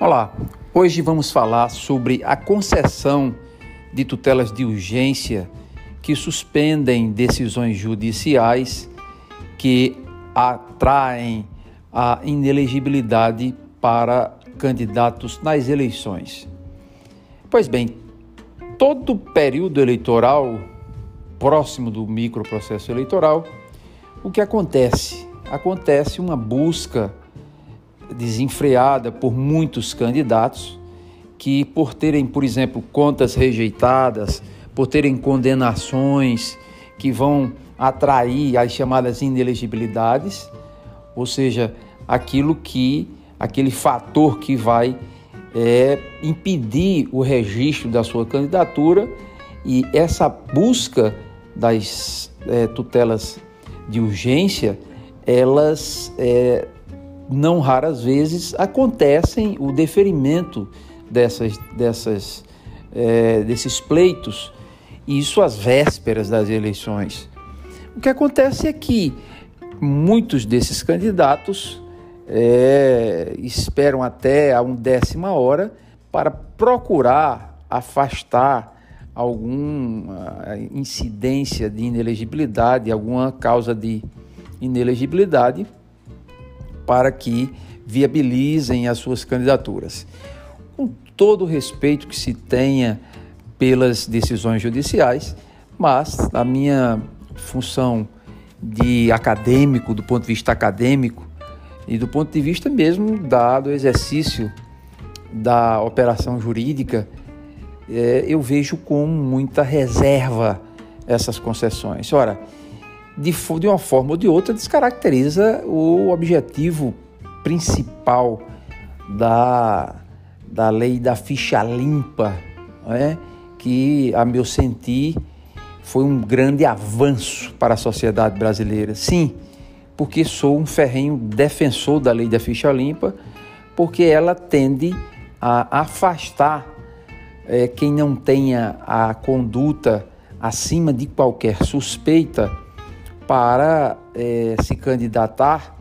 Olá, hoje vamos falar sobre a concessão de tutelas de urgência que suspendem decisões judiciais que atraem a inelegibilidade para candidatos nas eleições. Pois bem, todo período eleitoral próximo do microprocesso eleitoral, o que acontece? Acontece uma busca desenfreada por muitos candidatos que, por terem, por exemplo, contas rejeitadas, por terem condenações que vão atrair as chamadas inelegibilidades, ou seja, aquilo que, aquele fator que vai é, impedir o registro da sua candidatura e essa busca das é, tutelas de urgência, elas é, não raras vezes acontecem o deferimento dessas, dessas, é, desses pleitos, isso às vésperas das eleições. O que acontece é que muitos desses candidatos é, esperam até a undécima hora para procurar afastar alguma incidência de inelegibilidade, alguma causa de inelegibilidade para que viabilizem as suas candidaturas. Com todo o respeito que se tenha pelas decisões judiciais, mas a minha função de acadêmico, do ponto de vista acadêmico e do ponto de vista mesmo dado exercício da operação jurídica, é, eu vejo com muita reserva essas concessões. Ora, de, de uma forma ou de outra, descaracteriza o objetivo principal da, da lei da ficha limpa, né? que, a meu sentir, foi um grande avanço para a sociedade brasileira. Sim, porque sou um ferrenho defensor da lei da ficha limpa, porque ela tende a afastar é, quem não tenha a conduta acima de qualquer suspeita para é, se candidatar,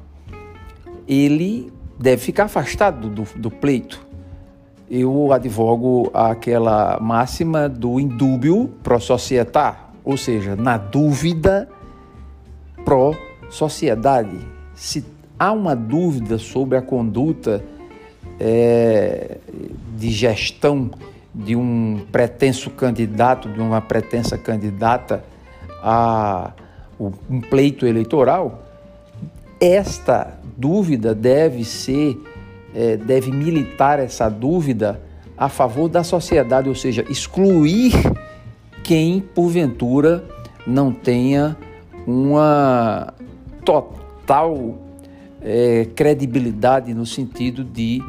ele deve ficar afastado do, do pleito. Eu advogo aquela máxima do indúbio pro societar, ou seja, na dúvida pro sociedade. Se há uma dúvida sobre a conduta é, de gestão de um pretenso candidato, de uma pretensa candidata a um pleito eleitoral, esta dúvida deve ser, é, deve militar essa dúvida a favor da sociedade, ou seja, excluir quem porventura não tenha uma total é, credibilidade no sentido de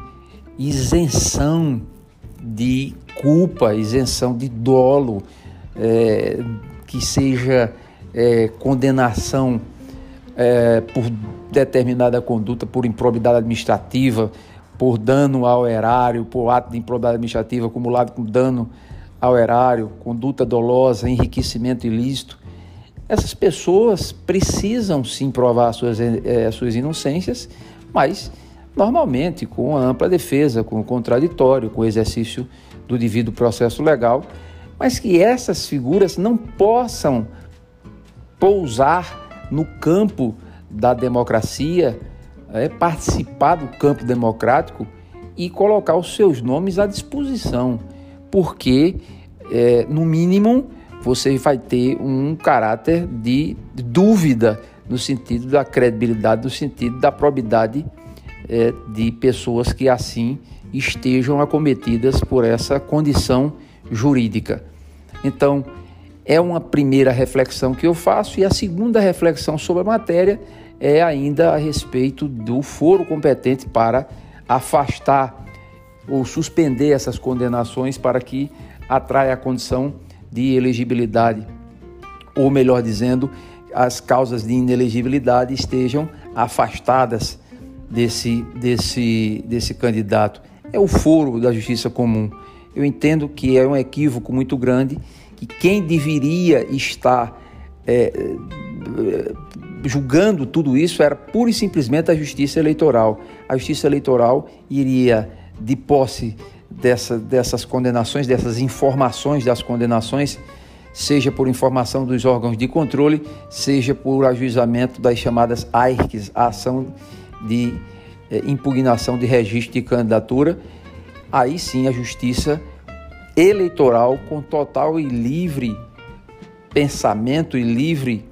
isenção de culpa, isenção de dolo, é, que seja é, condenação é, por determinada conduta, por improbidade administrativa, por dano ao erário, por ato de improbidade administrativa acumulado com dano ao erário, conduta dolosa, enriquecimento ilícito. Essas pessoas precisam sim provar suas, é, suas inocências, mas normalmente com ampla defesa, com o contraditório, com o exercício do devido processo legal, mas que essas figuras não possam pousar no campo da democracia, é, participar do campo democrático e colocar os seus nomes à disposição, porque, é, no mínimo, você vai ter um caráter de dúvida no sentido da credibilidade, no sentido da probidade é, de pessoas que assim estejam acometidas por essa condição jurídica. Então, é uma primeira reflexão que eu faço, e a segunda reflexão sobre a matéria é ainda a respeito do foro competente para afastar ou suspender essas condenações para que atraia a condição de elegibilidade, ou melhor dizendo, as causas de inelegibilidade estejam afastadas desse, desse, desse candidato. É o foro da justiça comum. Eu entendo que é um equívoco muito grande que quem deveria estar é, é, julgando tudo isso era pura e simplesmente a justiça eleitoral. A justiça eleitoral iria de posse dessa, dessas condenações, dessas informações das condenações, seja por informação dos órgãos de controle, seja por ajuizamento das chamadas AIRCs, a ação de eh, impugnação de registro de candidatura, aí sim a justiça eleitoral com total e livre pensamento e livre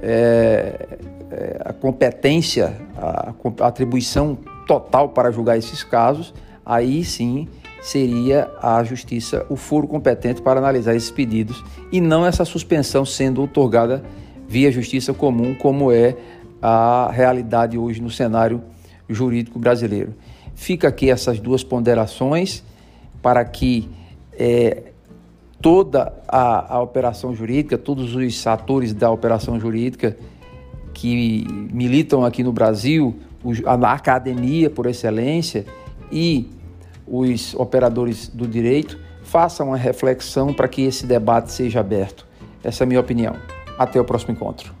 é, é, a competência, a, a atribuição total para julgar esses casos, aí sim seria a justiça o foro competente para analisar esses pedidos e não essa suspensão sendo otorgada via justiça comum, como é a realidade hoje no cenário jurídico brasileiro. Fica aqui essas duas ponderações para que é, toda a, a operação jurídica, todos os atores da operação jurídica que militam aqui no Brasil, a academia por excelência e os operadores do direito façam uma reflexão para que esse debate seja aberto. Essa é a minha opinião. Até o próximo encontro.